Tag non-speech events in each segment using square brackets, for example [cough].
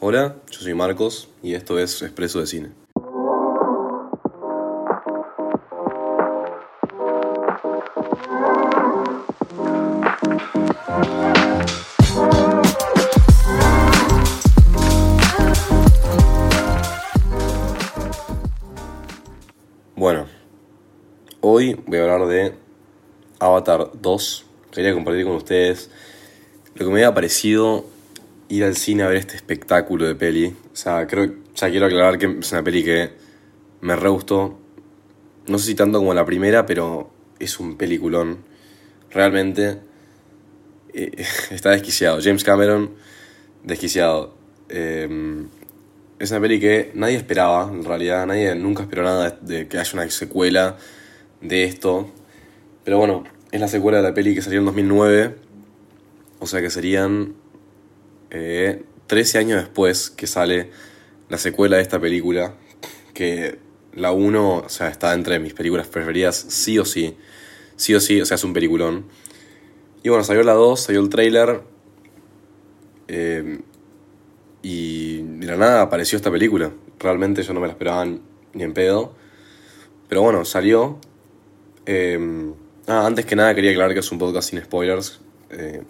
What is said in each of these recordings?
Hola, yo soy Marcos y esto es Expreso de Cine. Bueno, hoy voy a hablar de Avatar 2. Quería compartir con ustedes lo que me había parecido ir al cine a ver este espectáculo de peli. O sea, creo, ya quiero aclarar que es una peli que me re gustó. No sé si tanto como la primera, pero es un peliculón. Realmente eh, [laughs] está desquiciado. James Cameron, desquiciado. Eh, es una peli que nadie esperaba, en realidad. Nadie nunca esperó nada de que haya una secuela de esto. Pero bueno, es la secuela de la peli que salió en 2009. O sea que serían eh, 13 años después que sale la secuela de esta película, que la 1, o sea, está entre mis películas preferidas, sí o sí, sí o sí, o sea, es un peliculón. Y bueno, salió la 2, salió el trailer, eh, y de la nada apareció esta película. Realmente yo no me la esperaba ni en pedo. Pero bueno, salió. Eh, ah, antes que nada quería aclarar que es un podcast sin spoilers. Eh,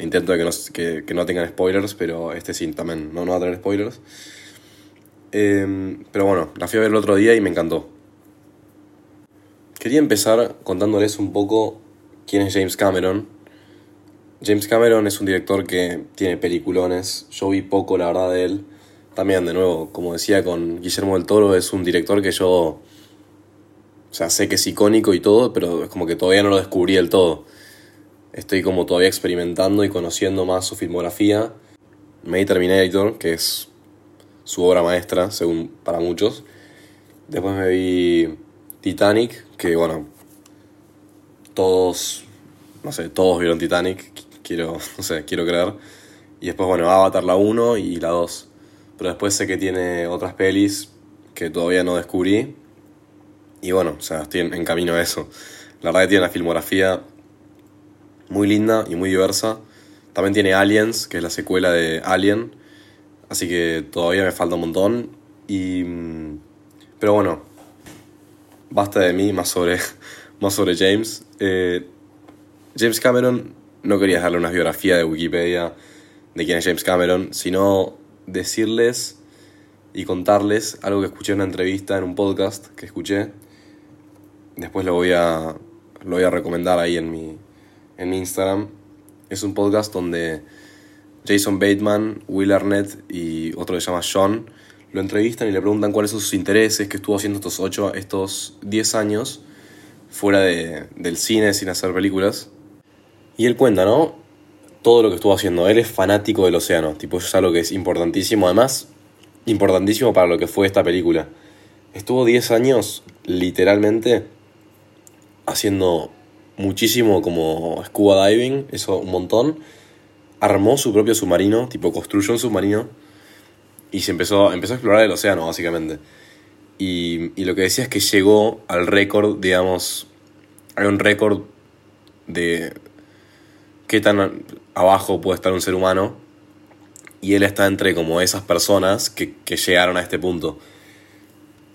Intento que no, que, que no tengan spoilers, pero este sí también no, no va a tener spoilers. Eh, pero bueno, la fui a ver el otro día y me encantó. Quería empezar contándoles un poco quién es James Cameron. James Cameron es un director que tiene peliculones. Yo vi poco, la verdad, de él. También, de nuevo, como decía con Guillermo del Toro, es un director que yo. O sea, sé que es icónico y todo, pero es como que todavía no lo descubrí del todo. Estoy como todavía experimentando y conociendo más su filmografía. Di Terminator, que es su obra maestra, según para muchos. Después me vi Titanic, que bueno, todos, no sé, todos vieron Titanic, quiero, [laughs] no sé, quiero creer. Y después, bueno, Avatar la 1 y la 2. Pero después sé que tiene otras pelis que todavía no descubrí. Y bueno, o sea, estoy en camino a eso. La verdad que tiene una filmografía muy linda y muy diversa. También tiene Aliens, que es la secuela de Alien. Así que todavía me falta un montón. Y. Mm, pero bueno. Basta de mí, más sobre, [laughs] más sobre James. Eh, James Cameron no quería darle una biografía de Wikipedia de quién es James Cameron, sino decirles y contarles algo que escuché en una entrevista en un podcast que escuché. Después lo voy a, lo voy a recomendar ahí en mi, en Instagram. Es un podcast donde Jason Bateman, Will Arnett y otro que se llama Sean lo entrevistan y le preguntan cuáles son sus intereses, qué estuvo haciendo estos 8, estos 10 años fuera de, del cine sin hacer películas. Y él cuenta, ¿no? Todo lo que estuvo haciendo. Él es fanático del océano, tipo, eso es algo que es importantísimo. Además, importantísimo para lo que fue esta película. Estuvo 10 años, literalmente, haciendo muchísimo como scuba diving, eso un montón. Armó su propio submarino, tipo construyó un submarino y se empezó, empezó a explorar el océano, básicamente. Y, y lo que decía es que llegó al récord, digamos, hay un récord de qué tan abajo puede estar un ser humano. Y él está entre como esas personas que, que llegaron a este punto.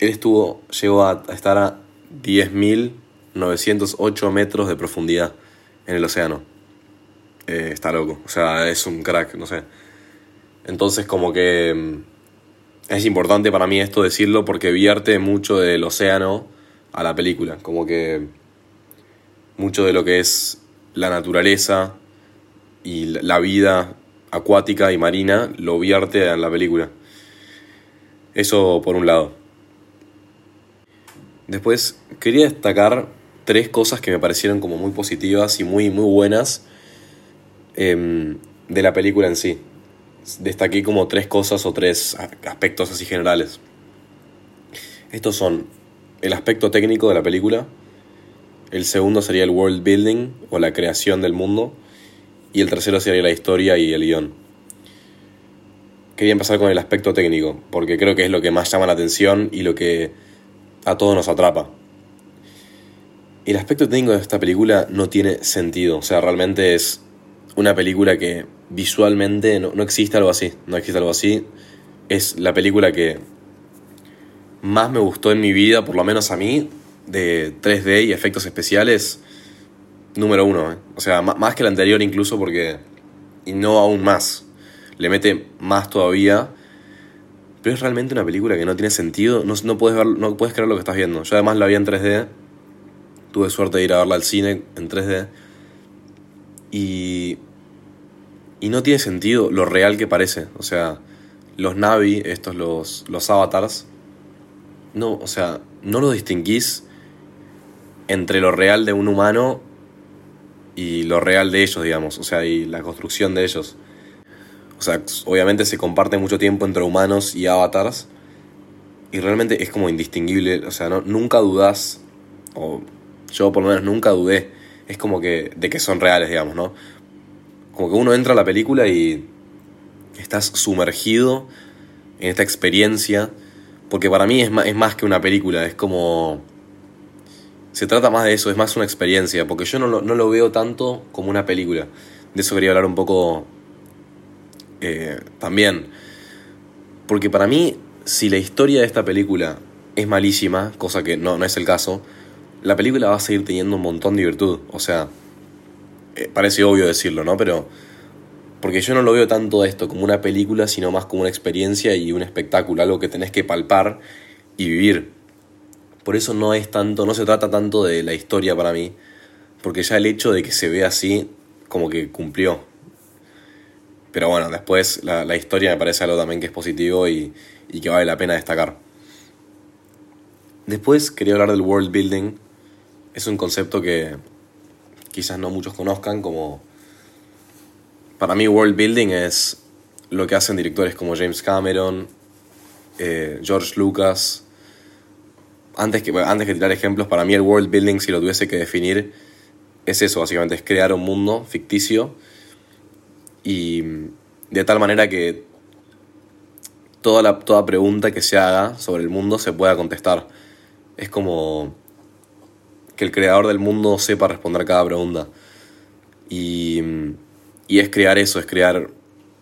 Él estuvo, llegó a, a estar a 10.000 908 metros de profundidad en el océano. Eh, está loco, o sea, es un crack, no sé. Entonces como que mm, es importante para mí esto decirlo porque vierte mucho del océano a la película, como que mucho de lo que es la naturaleza y la vida acuática y marina lo vierte en la película. Eso por un lado. Después quería destacar tres cosas que me parecieron como muy positivas y muy, muy buenas em, de la película en sí. Destaqué como tres cosas o tres aspectos así generales. Estos son el aspecto técnico de la película, el segundo sería el world building o la creación del mundo, y el tercero sería la historia y el guion. Quería empezar con el aspecto técnico, porque creo que es lo que más llama la atención y lo que a todos nos atrapa el aspecto técnico de esta película no tiene sentido. O sea, realmente es una película que visualmente no, no existe algo así. No existe algo así. Es la película que más me gustó en mi vida, por lo menos a mí, de 3D y efectos especiales, número uno. ¿eh? O sea, más que la anterior incluso porque... Y no aún más. Le mete más todavía. Pero es realmente una película que no tiene sentido. No, no, puedes, ver, no puedes creer lo que estás viendo. Yo además la vi en 3D. Tuve suerte de ir a verla al cine en 3D. Y... Y no tiene sentido lo real que parece. O sea, los Navi, estos los, los avatars, no, o sea, no lo distinguís entre lo real de un humano y lo real de ellos, digamos, o sea, y la construcción de ellos. O sea, obviamente se comparte mucho tiempo entre humanos y avatars y realmente es como indistinguible, o sea, no, nunca dudás, yo por lo menos nunca dudé, es como que de que son reales, digamos, ¿no? Como que uno entra a la película y estás sumergido en esta experiencia porque para mí es más, es más que una película, es como... Se trata más de eso, es más una experiencia, porque yo no lo, no lo veo tanto como una película. De eso quería hablar un poco eh, también. Porque para mí, si la historia de esta película es malísima, cosa que no, no es el caso, la película va a seguir teniendo un montón de virtud. O sea, eh, parece obvio decirlo, ¿no? Pero porque yo no lo veo tanto esto como una película, sino más como una experiencia y un espectáculo, algo que tenés que palpar y vivir. Por eso no es tanto, no se trata tanto de la historia para mí, porque ya el hecho de que se vea así, como que cumplió. Pero bueno, después la, historia me parece algo también que es positivo y, y que vale la pena destacar. Después quería hablar del world building. Es un concepto que quizás no muchos conozcan, como para mí world building es lo que hacen directores como James Cameron, eh, George Lucas. Antes que, antes que tirar ejemplos, para mí el world building, si lo tuviese que definir, es eso, básicamente, es crear un mundo ficticio y de tal manera que toda, la, toda pregunta que se haga sobre el mundo se pueda contestar. Es como que el creador del mundo sepa responder cada pregunta. Y y es crear eso, es crear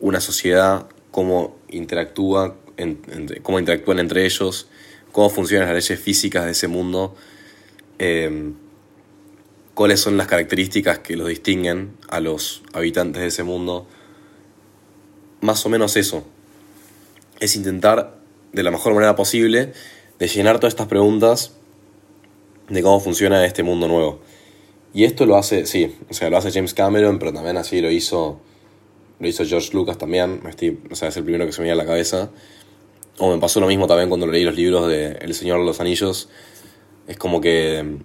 una sociedad, cómo interactúa, cómo interactúan entre ellos, cómo funcionan las leyes físicas de ese mundo, em, cuáles son las características que los distinguen a los habitantes de ese mundo. Más o menos eso. Es intentar de la mejor manera posible de llenar todas estas preguntas de cómo funciona este mundo nuevo. Y esto lo hace, sí, o sea, lo hace James Cameron, pero también así lo hizo, lo hizo George Lucas también, o sea, es el primero que se me viene a la cabeza. O me pasó lo mismo también cuando leí los libros de El Señor de los Anillos. Es como que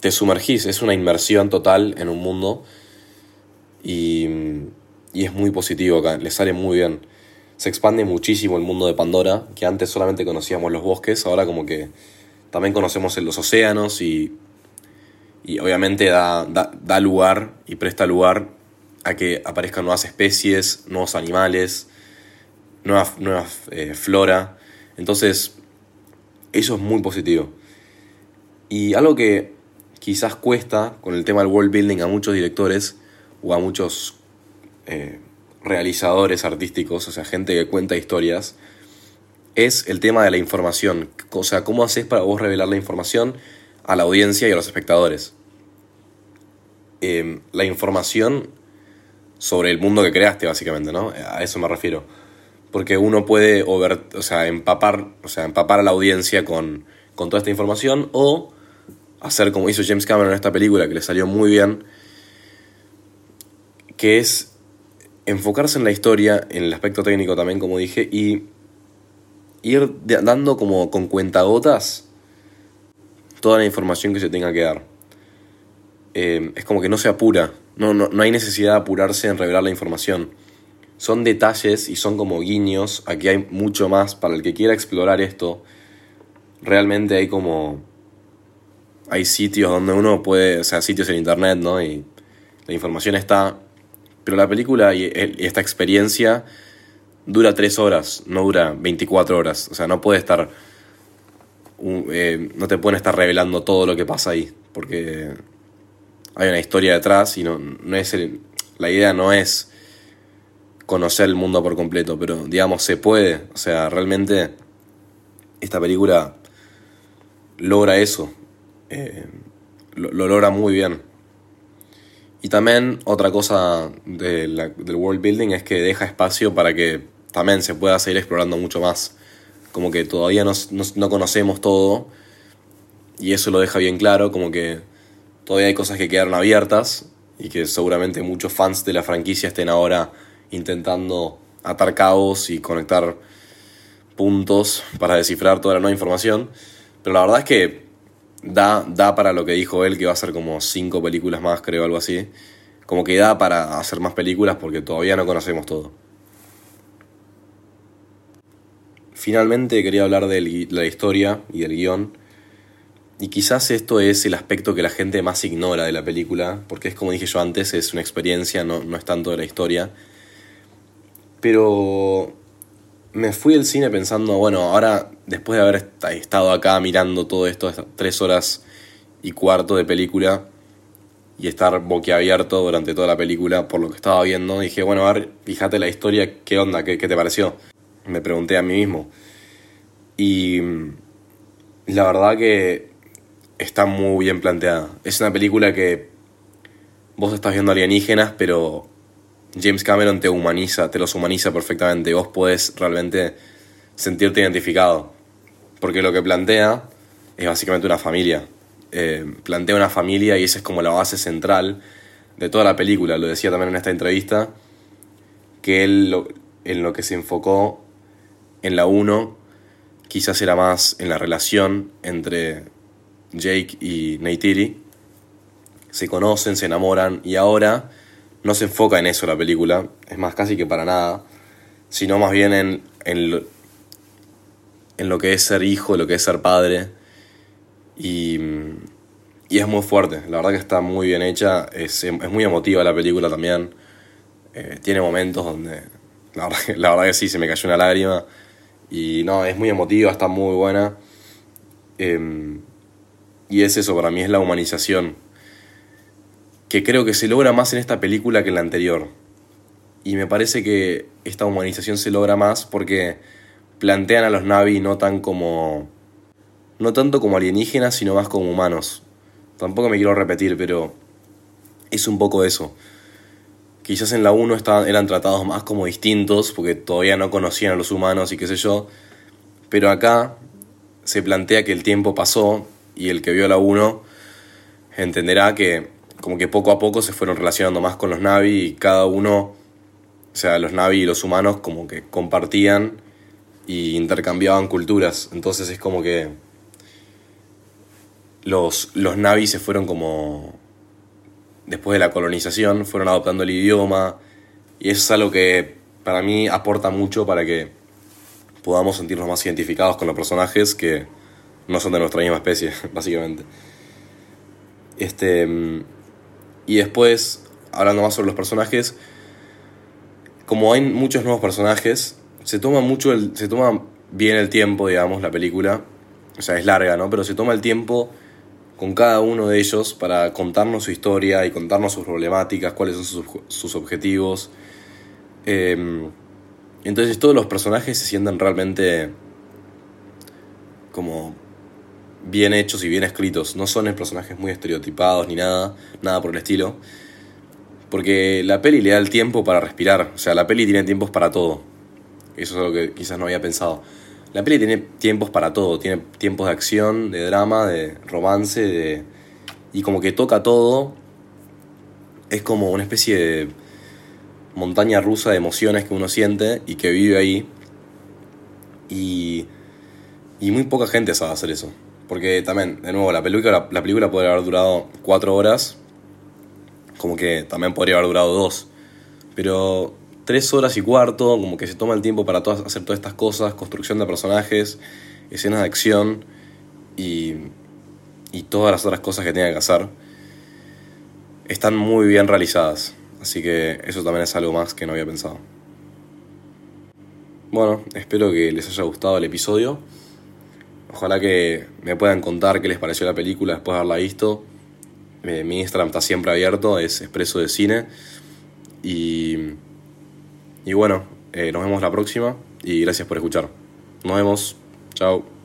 te sumergís, es una inmersión total en un mundo y, y es muy positivo acá, le sale muy bien. Se expande muchísimo el mundo de Pandora, que antes solamente conocíamos los bosques, ahora como que también conocemos los océanos y y obviamente da, da, lugar y presta lugar a que aparezcan nuevas especies, nuevos animales, nueva, nueva eh, flora. Entonces, eso es muy positivo. Y algo que quizás cuesta con el tema del world building a muchos directores o a muchos eh, realizadores artísticos, o sea, gente que cuenta historias, es el tema de la información. O sea, ¿cómo haces para vos revelar la información a la audiencia y a los espectadores. Em, la información sobre el mundo que creaste, básicamente, ¿no? A eso me refiero. Porque uno puede o sea, empapar, o sea, empapar a la audiencia con, con toda esta información o hacer como hizo James Cameron en esta película, que le salió muy bien, que es enfocarse en la historia, en el aspecto técnico también, como dije, y ir dando como con cuentagotas toda la información que se tenga que dar. Eh, es como que no se apura, no, no, no hay necesidad de apurarse en revelar la información. Son detalles y son como guiños, aquí hay mucho más para el que quiera explorar esto. Realmente hay como... Hay sitios donde uno puede, o sea, sitios en internet, ¿no? Y la información está... Pero la película y esta experiencia dura tres horas, no dura 24 horas. O sea, no puede estar eh, no te pueden estar revelando todo lo que pasa ahí, porque hay una historia detrás y no, no es la idea no es conocer el mundo por completo, pero digamos, se puede. O sea, realmente esta película logra eso. Eh, lo, logra muy bien. Y también otra cosa del world building es que deja espacio para que también se pueda seguir explorando mucho más. Como que todavía no, no conocemos todo y eso lo deja bien claro, como que todavía hay cosas que quedaron abiertas y que seguramente muchos fans de la franquicia estén ahora intentando atar cabos y conectar puntos para descifrar toda la nueva información. Pero la verdad es que da, da para lo que dijo él, que va a ser como cinco películas más, creo, algo así. Como que da para hacer más películas porque todavía no conocemos todo. Finalmente quería hablar de la historia y del guion. Y quizás esto es el aspecto que la gente más ignora de la película, porque es como dije yo antes, es una experiencia, no, no es tanto de la historia. Pero me fui al cine pensando, bueno, ahora después de haber estado acá mirando todo esto, tres horas y cuarto de película, y estar boquiabierto durante toda la película por lo que estaba viendo, dije, bueno, a ver, fíjate la historia, ¿qué onda? ¿Qué, qué te pareció? Me pregunté a mí mismo. Y la verdad que está muy bien planteada. Es una película que vos estás viendo alienígenas, pero James Cameron te humaniza, te los humaniza perfectamente. Vos podés realmente sentirte identificado. Porque lo que plantea es básicamente una familia. Eh, plantea una familia y esa es como la base central de toda la película. Lo decía también en esta entrevista, que él en lo que se enfocó en la 1 quizás era más en la relación entre Jake y Neytiri. Se conocen, se enamoran y ahora no se enfoca en eso la película, es más casi que para nada, sino más bien en, en, lo, en lo que es ser hijo, lo que es ser padre. Y, y, es muy fuerte, la verdad que está muy bien hecha, es, es muy emotiva la película también. Eh, tiene momentos donde la verdad, la verdad, que sí, se me cayó una lágrima. Y no, es muy emotiva, está muy buena. Em, y es eso, para mí es la humanización que creo que se logra más en esta película que en la anterior. Y me parece que esta humanización se logra más porque plantean a los Navi no tan como. no tanto como alienígenas, sino más como humanos. Tampoco me quiero repetir, pero es un poco eso. Quizás en la 1 eran tratados más como distintos, porque todavía no conocían a los humanos y qué sé yo. Pero acá se plantea que el tiempo pasó y el que vio la 1 entenderá que como que poco a poco se fueron relacionando más con los Navi y cada uno, o sea, los Navi y los humanos como que compartían y intercambiaban culturas. Entonces es como que los, los Navi se fueron como, después de la colonización, fueron adoptando el idioma y eso es algo que para mí aporta mucho para que podamos sentirnos más identificados con los personajes que no son de nuestra misma especie, [laughs] básicamente. Este y después, hablando más sobre los personajes, como hay muchos nuevos personajes, se toma mucho el, se toma bien el tiempo, digamos, la película. O sea, es larga, ¿no? Pero se toma el tiempo con cada uno de ellos para contarnos su historia y contarnos sus problemáticas, cuáles son sus, sus objetivos. Em, entonces todos los personajes se sienten realmente como bien hechos y bien escritos. No son personajes muy estereotipados ni nada, nada por el estilo. Porque la peli le da el tiempo para respirar. O sea, la peli tiene tiempos para todo. Eso es algo que quizás no había pensado. La peli tiene tiempos para todo. Tiene tiempos de acción, de drama, de romance, de... Y como que toca todo. Es como una especie de montaña rusa de emociones que uno siente y que vive ahí. Y, y muy poca gente sabe hacer eso. Porque también, de nuevo, la película, la, película podría haber durado cuatro horas, como que también podría haber durado dos. Pero tres horas y cuarto, como que se toma el tiempo para hacer todas estas cosas, construcción de personajes, escenas de acción y, y todas las otras cosas que tenga que hacer. Están muy bien realizadas, así que eso también es algo más que no había pensado. Bueno, espero que les haya gustado el episodio. Ojalá que me puedan contar qué les pareció la película después de haberla visto. Eh, mi Instagram está siempre abierto, es Expreso de Cine. Y, Y bueno, eh, nos vemos la próxima y gracias por escuchar. Nos vemos. Chao.